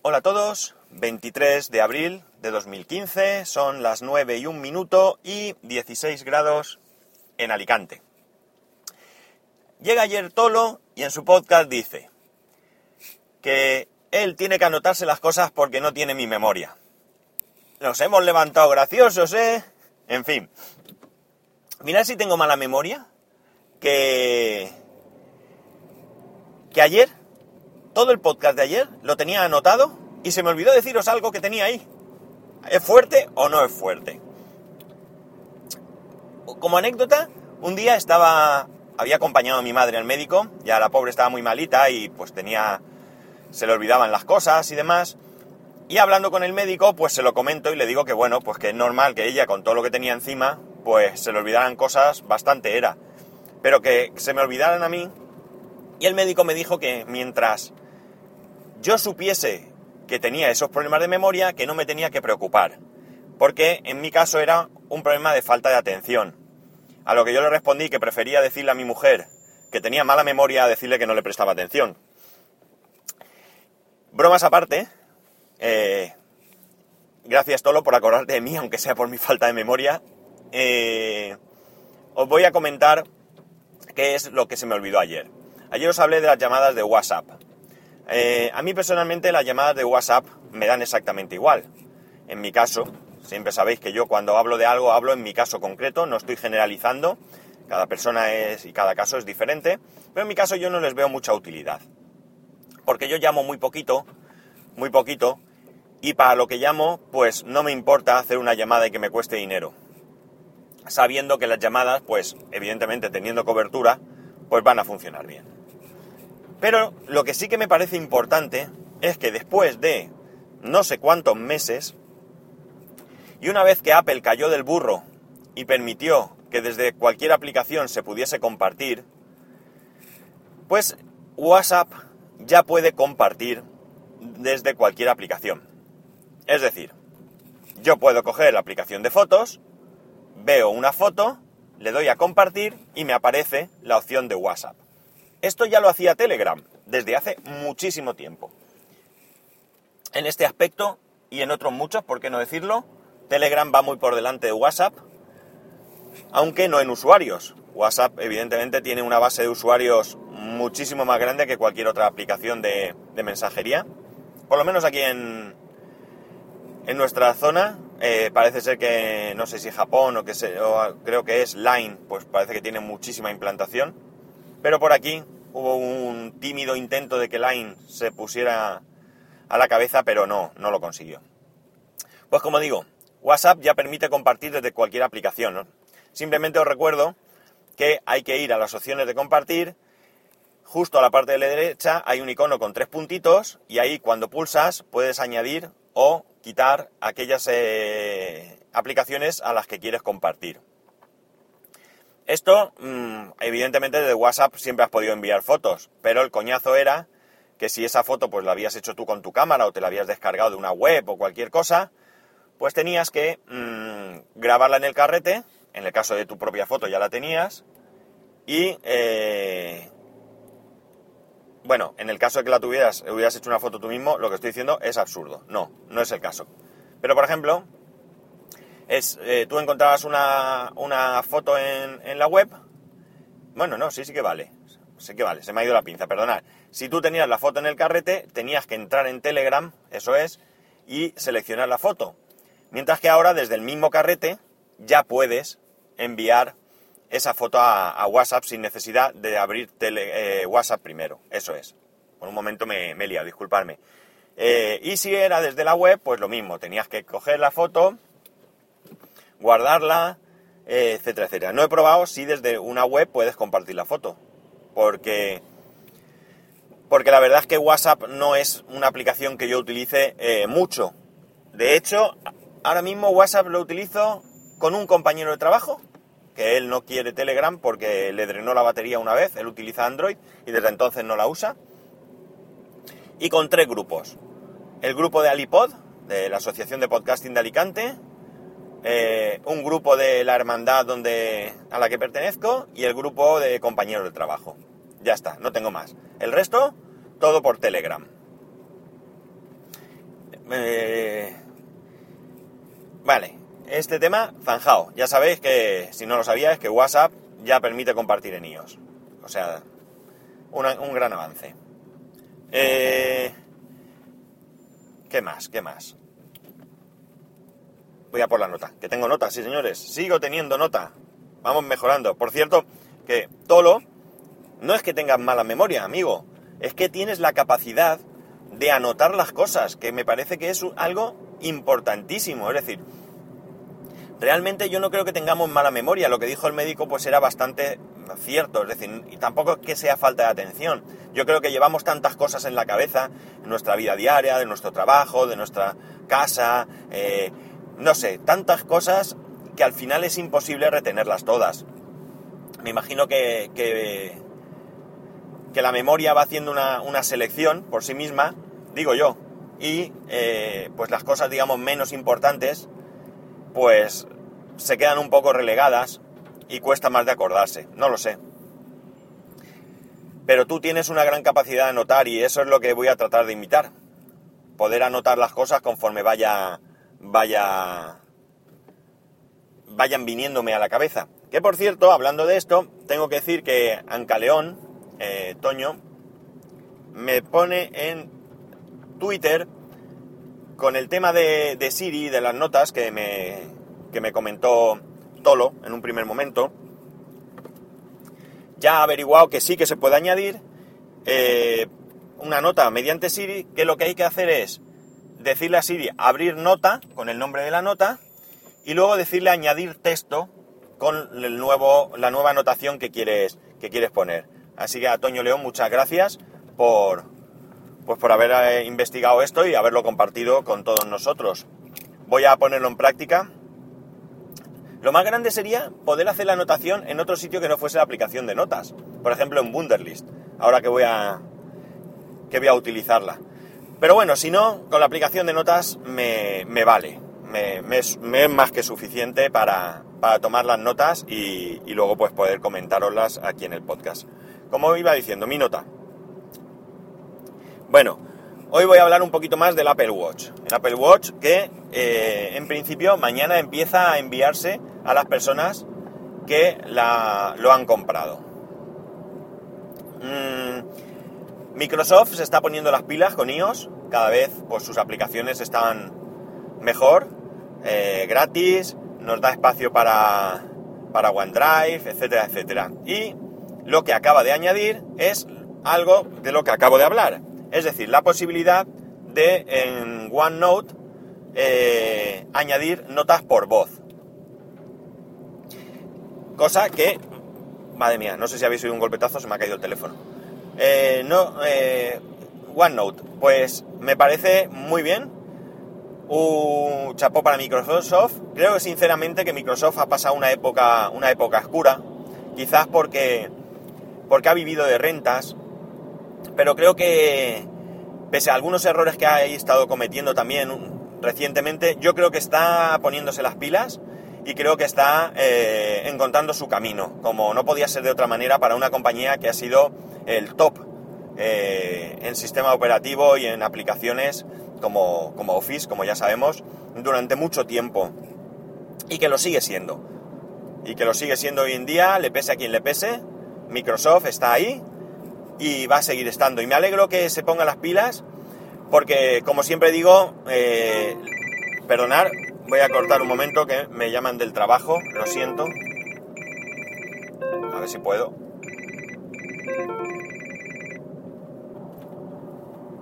Hola a todos, 23 de abril de 2015, son las 9 y 1 minuto y 16 grados en Alicante. Llega ayer Tolo y en su podcast dice que él tiene que anotarse las cosas porque no tiene mi memoria. Nos hemos levantado graciosos, ¿eh? En fin. Mirad si tengo mala memoria. Que... Que ayer, todo el podcast de ayer, lo tenía anotado y se me olvidó deciros algo que tenía ahí. ¿Es fuerte o no es fuerte? Como anécdota, un día estaba... Había acompañado a mi madre al médico, ya la pobre estaba muy malita y pues tenía... Se le olvidaban las cosas y demás. Y hablando con el médico, pues se lo comento y le digo que bueno, pues que es normal que ella con todo lo que tenía encima, pues se le olvidaran cosas bastante era. Pero que se me olvidaran a mí. Y el médico me dijo que mientras yo supiese que tenía esos problemas de memoria, que no me tenía que preocupar. Porque en mi caso era un problema de falta de atención. A lo que yo le respondí que prefería decirle a mi mujer que tenía mala memoria a decirle que no le prestaba atención. Bromas aparte, eh, gracias Tolo por acordarte de mí, aunque sea por mi falta de memoria. Eh, os voy a comentar qué es lo que se me olvidó ayer. Ayer os hablé de las llamadas de WhatsApp. Eh, a mí personalmente las llamadas de WhatsApp me dan exactamente igual. En mi caso, siempre sabéis que yo cuando hablo de algo hablo en mi caso concreto, no estoy generalizando. Cada persona es y cada caso es diferente, pero en mi caso yo no les veo mucha utilidad. Porque yo llamo muy poquito, muy poquito, y para lo que llamo, pues no me importa hacer una llamada y que me cueste dinero. Sabiendo que las llamadas, pues evidentemente teniendo cobertura, pues van a funcionar bien. Pero lo que sí que me parece importante es que después de no sé cuántos meses, y una vez que Apple cayó del burro y permitió que desde cualquier aplicación se pudiese compartir, pues WhatsApp ya puede compartir desde cualquier aplicación. Es decir, yo puedo coger la aplicación de fotos, veo una foto, le doy a compartir y me aparece la opción de WhatsApp. Esto ya lo hacía Telegram desde hace muchísimo tiempo. En este aspecto y en otros muchos, por qué no decirlo, Telegram va muy por delante de WhatsApp, aunque no en usuarios. WhatsApp evidentemente tiene una base de usuarios muchísimo más grande que cualquier otra aplicación de, mensajería. Por lo menos aquí en, en nuestra zona eh, parece ser que, no sé si Japón o, que se, o creo que es Line, pues parece que tiene muchísima implantación. Pero por aquí hubo un tímido intento de que Line se pusiera a la cabeza, pero no, no lo consiguió. Pues como digo, WhatsApp ya permite compartir desde cualquier aplicación. Simplemente os recuerdo que hay que ir a las opciones de compartir. Justo a la parte de la derecha hay un icono con tres puntitos y ahí cuando pulsas puedes añadir o quitar aquellas eh, aplicaciones a las que quieres compartir. Esto, mm, evidentemente, desde WhatsApp siempre has podido enviar fotos, pero el coñazo era que si esa foto pues la habías hecho tú con tu cámara o te la habías descargado de una web o cualquier cosa, pues tenías que mm, grabarla en el carrete, en el caso de tu propia foto ya la tenías, y eh, bueno, en el caso de que la tuvieras, hubieras hecho una foto tú mismo, lo que estoy diciendo es absurdo. No, no es el caso. Pero por ejemplo, es, eh, tú encontrabas una, foto en, la web. Bueno, no, sí, sí que vale. Sí que vale, se me ha ido la pinza, perdonad. Si tú tenías la foto en el carrete, tenías que entrar en Telegram, eso es, y seleccionar la foto. Mientras que ahora desde el mismo carrete ya puedes enviar esa foto a, WhatsApp sin necesidad de abrir eh, WhatsApp primero. Eso es. Por un momento me, me he liado, disculparme. Eh, y si era desde la web, pues lo mismo. Tenías que coger la foto, guardarla, eh, etcétera, etcétera. No he probado si desde una web puedes compartir la foto. Porque, porque la verdad es que WhatsApp no es una aplicación que yo utilice mucho. De hecho, ahora mismo WhatsApp lo utilizo con un compañero de trabajo que él no quiere Telegram porque le drenó la batería una vez, él utiliza Android y desde entonces no la usa. Y con tres grupos. El grupo de Alipod, de la Asociación de Podcasting de Alicante, eh, un grupo de la hermandad donde, a la que pertenezco y el grupo de compañeros de trabajo. Ya está, no tengo más. El resto, todo por Telegram. eh, vale, este tema zanjado. Ya sabéis que, si no lo sabíais, que WhatsApp ya permite compartir en iOS. O sea, un gran avance. Eh, ¿Qué más? ¿Qué más? Voy a por la nota. Que tengo nota, sí señores. Sigo teniendo nota. Vamos mejorando. Por cierto, que Tolo no es que tengas mala memoria, amigo. Es que tienes la capacidad de anotar las cosas, que me parece que es algo importantísimo. Es decir, realmente yo no creo que tengamos mala memoria. Lo que dijo el médico pues era bastante cierto. Es decir, y tampoco es que sea falta de atención. Yo creo que llevamos tantas cosas en la cabeza, en nuestra vida diaria, de nuestro trabajo, de nuestra casa, eh, no sé, tantas cosas que al final es imposible retenerlas todas. Me imagino que, que, la memoria va haciendo una, selección por sí misma, digo yo, y eh, pues las cosas, digamos, menos importantes, pues se quedan un poco relegadas y cuesta más de acordarse, no lo sé. Pero tú tienes una gran capacidad de anotar y eso es lo que voy a tratar de imitar. Poder anotar las cosas conforme vaya, vaya, vayan viniéndome a la cabeza. Que por cierto, hablando de esto, tengo que decir que Ancaleón, eh, Toño, me pone en Twitter con el tema de, de Siri, de las notas que me, que me comentó Tolo en un primer momento. Ya ha averiguado que sí que se puede añadir eh, una nota mediante Siri, que lo que hay que hacer es decirle a Siri abrir nota con el nombre de la nota y luego decirle añadir texto con el nuevo, la nueva anotación que quieres, que quieres poner. Así que a Toño León, muchas gracias por, pues por haber eh, investigado esto y haberlo compartido con todos nosotros. Voy a ponerlo en práctica. Lo más grande sería poder hacer la anotación en otro sitio que no fuese la aplicación de notas. Por ejemplo, en Wunderlist. Ahora que voy a, que voy a utilizarla. Pero bueno, si no, con la aplicación de notas me, vale. Me, es, más que suficiente para, tomar las notas y, luego pues poder comentaroslas aquí en el podcast. Como iba diciendo, mi nota. Bueno, hoy voy a hablar un poquito más del Apple Watch. El Apple Watch que eh, en principio mañana empieza a enviarse a las personas que lo han comprado. Mm, Microsoft se está poniendo las pilas con iOS, cada vez pues, sus aplicaciones están mejor, eh, gratis, nos da espacio para, para OneDrive, etcétera, etcétera. Y lo que acaba de añadir es algo de lo que acabo de hablar, es decir, la posibilidad de en OneNote eh, añadir notas por voz. Cosa que, madre mía, no sé si habéis oído un golpetazo, se me ha caído el teléfono. Eh, no, eh, OneNote, pues me parece muy bien. Un chapó para Microsoft. Creo que sinceramente que Microsoft ha pasado una época, una época oscura. Quizás porque, porque ha vivido de rentas. Pero creo que, pese a algunos errores que ha estado cometiendo también recientemente, yo creo que está poniéndose las pilas y creo que está eh, encontrando su camino, como no podía ser de otra manera para una compañía que ha sido el top eh, en sistema operativo y en aplicaciones como, como Office, como ya sabemos, durante mucho tiempo. Y que lo sigue siendo. Y que lo sigue siendo hoy en día, le pese a quien le pese. Microsoft está ahí y va a seguir estando. Y me alegro que se ponga las pilas porque, como siempre digo, eh, perdonar, voy a cortar un momento que me llaman del trabajo, lo siento. A ver si puedo.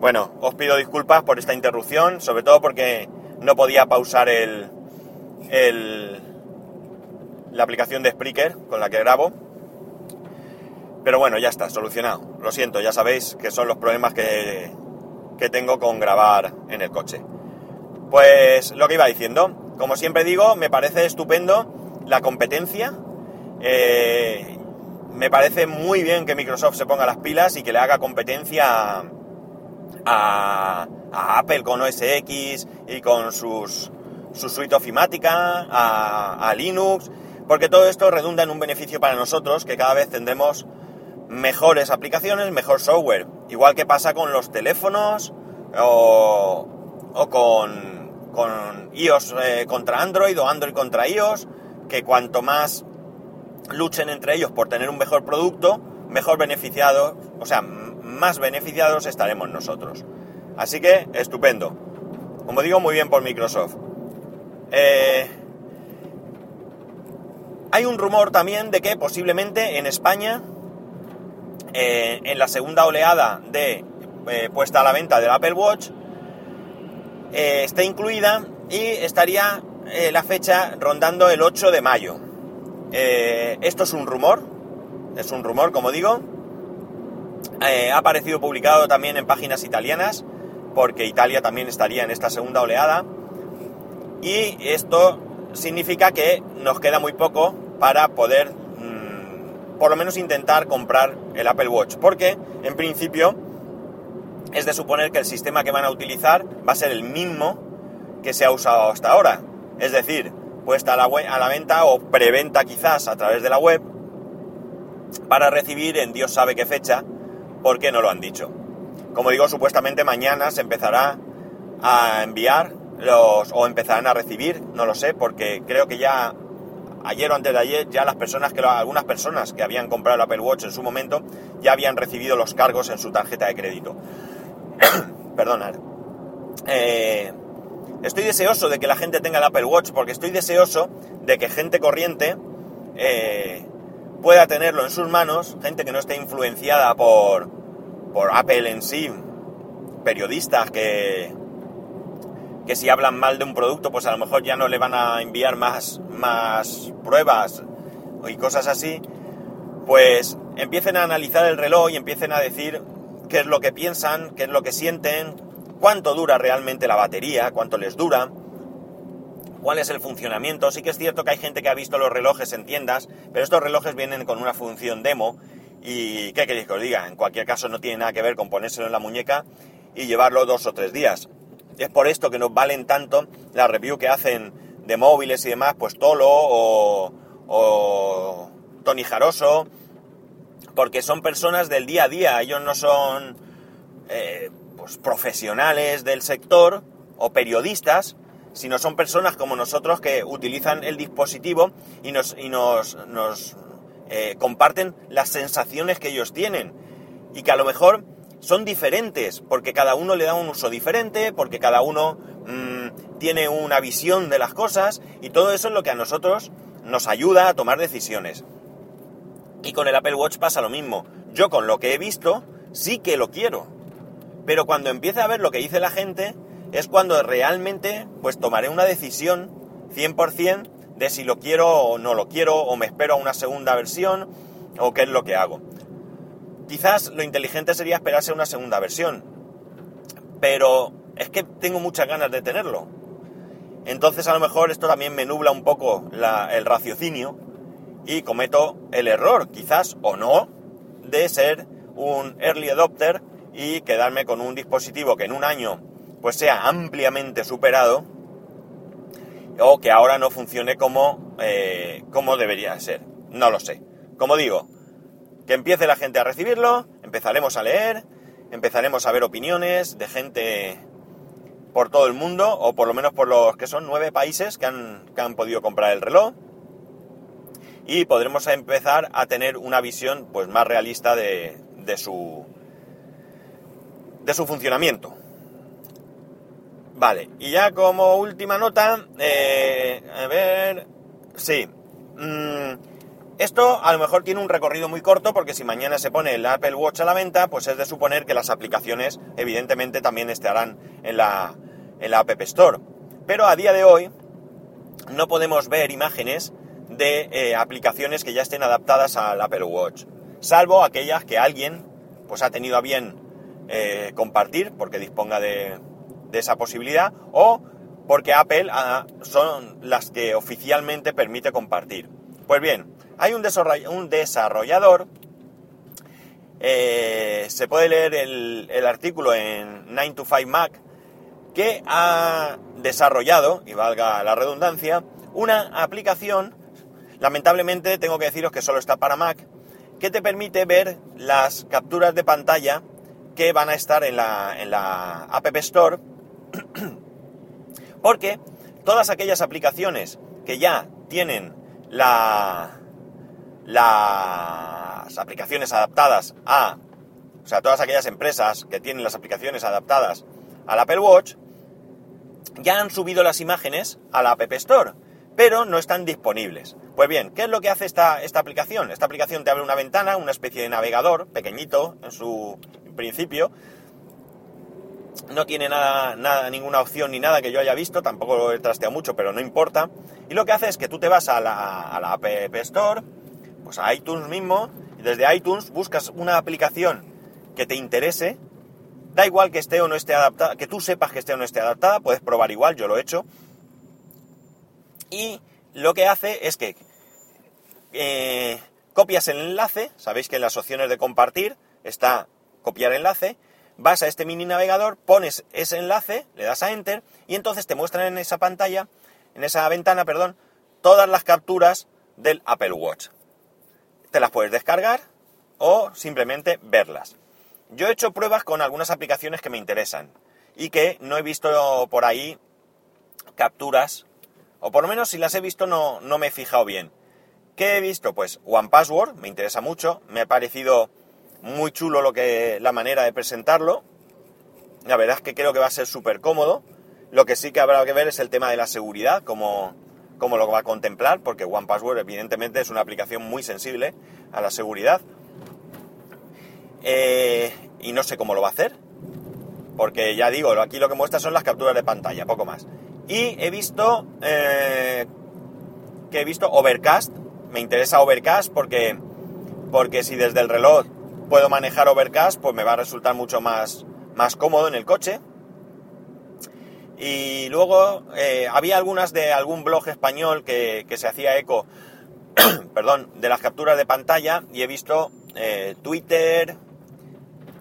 Bueno, os pido disculpas por esta interrupción, sobre todo porque no podía pausar el, la aplicación de Spreaker con la que grabo. Pero bueno, ya está, solucionado. Lo siento, ya sabéis que son los problemas que, que tengo con grabar en el coche. Pues lo que iba diciendo, como siempre digo, me parece estupendo la competencia. Eh, me parece muy bien que Microsoft se ponga las pilas y que le haga competencia a, Apple con OS X y con sus, su suite ofimática, a, a Linux, porque todo esto redunda en un beneficio para nosotros, que cada vez tendremos mejores aplicaciones, mejor software, igual que pasa con los teléfonos o, o con, con iOS eh, contra Android o Android contra iOS, que cuanto más luchen entre ellos por tener un mejor producto, mejor beneficiados, o sea, más beneficiados estaremos nosotros. Así que, estupendo. Como digo, muy bien por Microsoft. Eh, hay un rumor también de que posiblemente en España, eh, en la segunda oleada de eh, puesta a la venta del Apple Watch, esté incluida y estaría la fecha rondando el 8 de mayo. esto es un rumor, es un rumor, como digo. Ha aparecido publicado también en páginas italianas, porque Italia también estaría en esta segunda oleada. Y esto significa que nos queda muy poco para poder, mm, por lo menos, intentar comprar el Apple Watch. Porque, en principio, es de suponer que el sistema que van a utilizar va a ser el mismo que se ha usado hasta ahora. Es decir, puesta a la venta o preventa quizás a través de la web para recibir en Dios sabe qué fecha, porque no lo han dicho. Como digo, supuestamente mañana se empezará a enviar los, o empezarán a recibir, no lo sé, porque creo que ya ayer o antes de ayer ya las personas que algunas personas que habían comprado el Apple Watch en su momento ya habían recibido los cargos en su tarjeta de crédito. Perdonad. Eh, estoy deseoso de que la gente tenga el Apple Watch porque estoy deseoso de que gente corriente eh, pueda tenerlo en sus manos, gente que no esté influenciada por, por Apple en sí, periodistas que, que si hablan mal de un producto, pues a lo mejor ya no le van a enviar más, más pruebas y cosas así, pues empiecen a analizar el reloj y empiecen a decir qué es lo que piensan, qué es lo que sienten, cuánto dura realmente la batería, cuánto les dura, cuál es el funcionamiento. Sí que es cierto que hay gente que ha visto los relojes en tiendas, pero estos relojes vienen con una función demo y ¿qué queréis que os diga? En cualquier caso no tiene nada que ver con ponérselo en la muñeca y llevarlo dos o tres días. Es por esto que nos valen tanto la review que hacen de móviles y demás, pues Tolo o, o Tony Jaroso, porque son personas del día a día, ellos no son eh, pues profesionales del sector o periodistas, sino son personas como nosotros que utilizan el dispositivo y nos, y nos, nos eh, comparten las sensaciones que ellos tienen y que a lo mejor son diferentes porque cada uno le da un uso diferente, porque cada uno mm, tiene una visión de las cosas y todo eso es lo que a nosotros nos ayuda a tomar decisiones. Y con el Apple Watch pasa lo mismo. Yo con lo que he visto sí que lo quiero. Pero cuando empiece a ver lo que dice la gente es cuando realmente pues tomaré una decisión 100% de si lo quiero o no lo quiero, o me espero a una segunda versión, o qué es lo que hago. Quizás lo inteligente sería esperarse a una segunda versión, pero es que tengo muchas ganas de tenerlo. Entonces a lo mejor esto también me nubla un poco el raciocinio y cometo el error, quizás o no, de ser un early adopter y quedarme con un dispositivo que en un año pues sea ampliamente superado o que ahora no funcione como, eh, como debería ser. No lo sé. Como digo, que empiece la gente a recibirlo, empezaremos a leer, empezaremos a ver opiniones de gente por todo el mundo, o por lo menos por los que son nueve países que han, que han podido comprar el reloj, y podremos empezar a tener una visión pues, más realista de, de, su, de su funcionamiento. Vale, y ya como última nota, eh, a ver, sí, mm, esto a lo mejor tiene un recorrido muy corto porque si mañana se pone el Apple Watch a la venta, pues es de suponer que las aplicaciones evidentemente también estarán en la, en la App Store. Pero a día de hoy no podemos ver imágenes de eh, aplicaciones que ya estén adaptadas al Apple Watch, salvo aquellas que alguien pues ha tenido a bien eh, compartir porque disponga de, de esa posibilidad o porque Apple ah, son las que oficialmente permite compartir. Pues bien, hay un, desarrollador, eh, se puede leer el, artículo en 9 to 5 Mac, que ha desarrollado, y valga la redundancia, una aplicación, lamentablemente tengo que deciros que solo está para Mac, que te permite ver las capturas de pantalla que van a estar en la, en la App Store Porque todas aquellas aplicaciones que ya tienen la, las aplicaciones adaptadas a, o sea, todas aquellas empresas que tienen las aplicaciones adaptadas al Apple Watch, ya han subido las imágenes a la App Store, pero no están disponibles. Pues bien, ¿qué es lo que hace esta, esta aplicación? Esta aplicación te abre una ventana, una especie de navegador, pequeñito en su principio, no tiene nada, nada, ninguna opción ni nada que yo haya visto, tampoco lo he trasteado mucho, pero no importa. Y lo que hace es que tú te vas a la, a la App Store, pues a iTunes mismo, y desde iTunes buscas una aplicación que te interese, da igual que esté o no esté adaptada, que tú sepas que esté o no esté adaptada, puedes probar igual, yo lo he hecho. Y lo que hace es que eh, copias el enlace, sabéis que en las opciones de compartir está copiar enlace, vas a este mini navegador, pones ese enlace, le das a Enter y entonces te muestran en esa pantalla, en esa ventana, perdón, todas las capturas del Apple Watch. Te las puedes descargar o simplemente verlas. Yo he hecho pruebas con algunas aplicaciones que me interesan y que no he visto por ahí capturas, o por lo menos si las he visto no, no me he fijado bien. ¿Qué he visto? Pues One Password, me interesa mucho, me ha parecido muy chulo lo que, la manera de presentarlo. La verdad es que creo que va a ser súper cómodo. Lo que sí que habrá que ver es el tema de la seguridad, cómo, cómo lo va a contemplar, porque One Password evidentemente es una aplicación muy sensible a la seguridad. Eh, y no sé cómo lo va a hacer, porque ya digo, aquí lo que muestra son las capturas de pantalla, poco más. Y he visto eh, que he visto Overcast, me interesa Overcast porque, porque si desde el reloj puedo manejar Overcast, pues me va a resultar mucho más, más cómodo en el coche. Y luego eh, había algunas de algún blog español que, se hacía eco, perdón, de las capturas de pantalla y he visto eh, Twitter.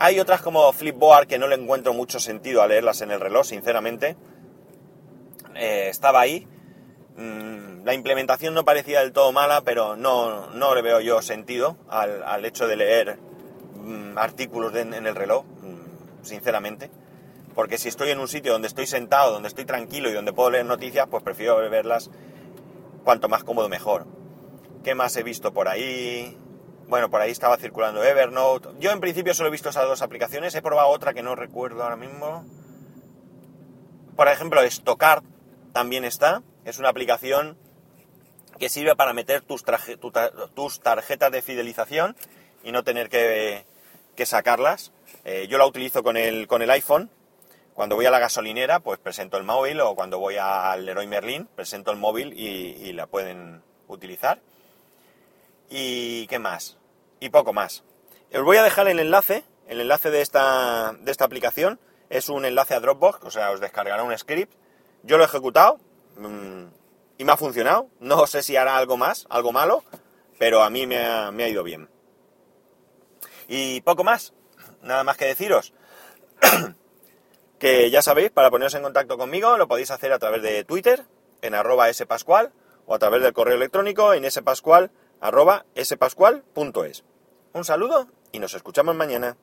Hay otras como Flipboard que no le encuentro mucho sentido a leerlas en el reloj, sinceramente. Eh, estaba ahí. Mm, la implementación no parecía del todo mala, pero no, no le veo yo sentido al, al hecho de leer Mm, artículos en el reloj, mm, sinceramente. Porque si estoy en un sitio donde estoy sentado, donde estoy tranquilo y donde puedo leer noticias, pues prefiero verlas cuanto más cómodo mejor. ¿Qué más he visto por ahí? Bueno, por ahí estaba circulando Evernote. Yo en principio solo he visto esas dos aplicaciones. He probado otra que no recuerdo ahora mismo. Por ejemplo, Stockard también está. Es una aplicación que sirve para meter tus, tus tarjetas de fidelización y no tener que, que sacarlas. Eh, yo la utilizo con el, con el iPhone. Cuando voy a la gasolinera, pues presento el móvil o cuando voy al Leroy Merlin, presento el móvil y, la pueden utilizar. ¿Y qué más? Y poco más. Os voy a dejar el enlace, el enlace de esta, de esta aplicación. Es un enlace a Dropbox, o sea, os descargará un script. Yo lo he ejecutado mm, y me ha funcionado. No sé si hará algo más, algo malo, pero a mí me ha ido bien. Y poco más, nada más que deciros que ya sabéis, para poneros en contacto conmigo lo podéis hacer a través de Twitter, en arroba spascual, o a través del correo electrónico en spascual, arroba. Un saludo y nos escuchamos mañana.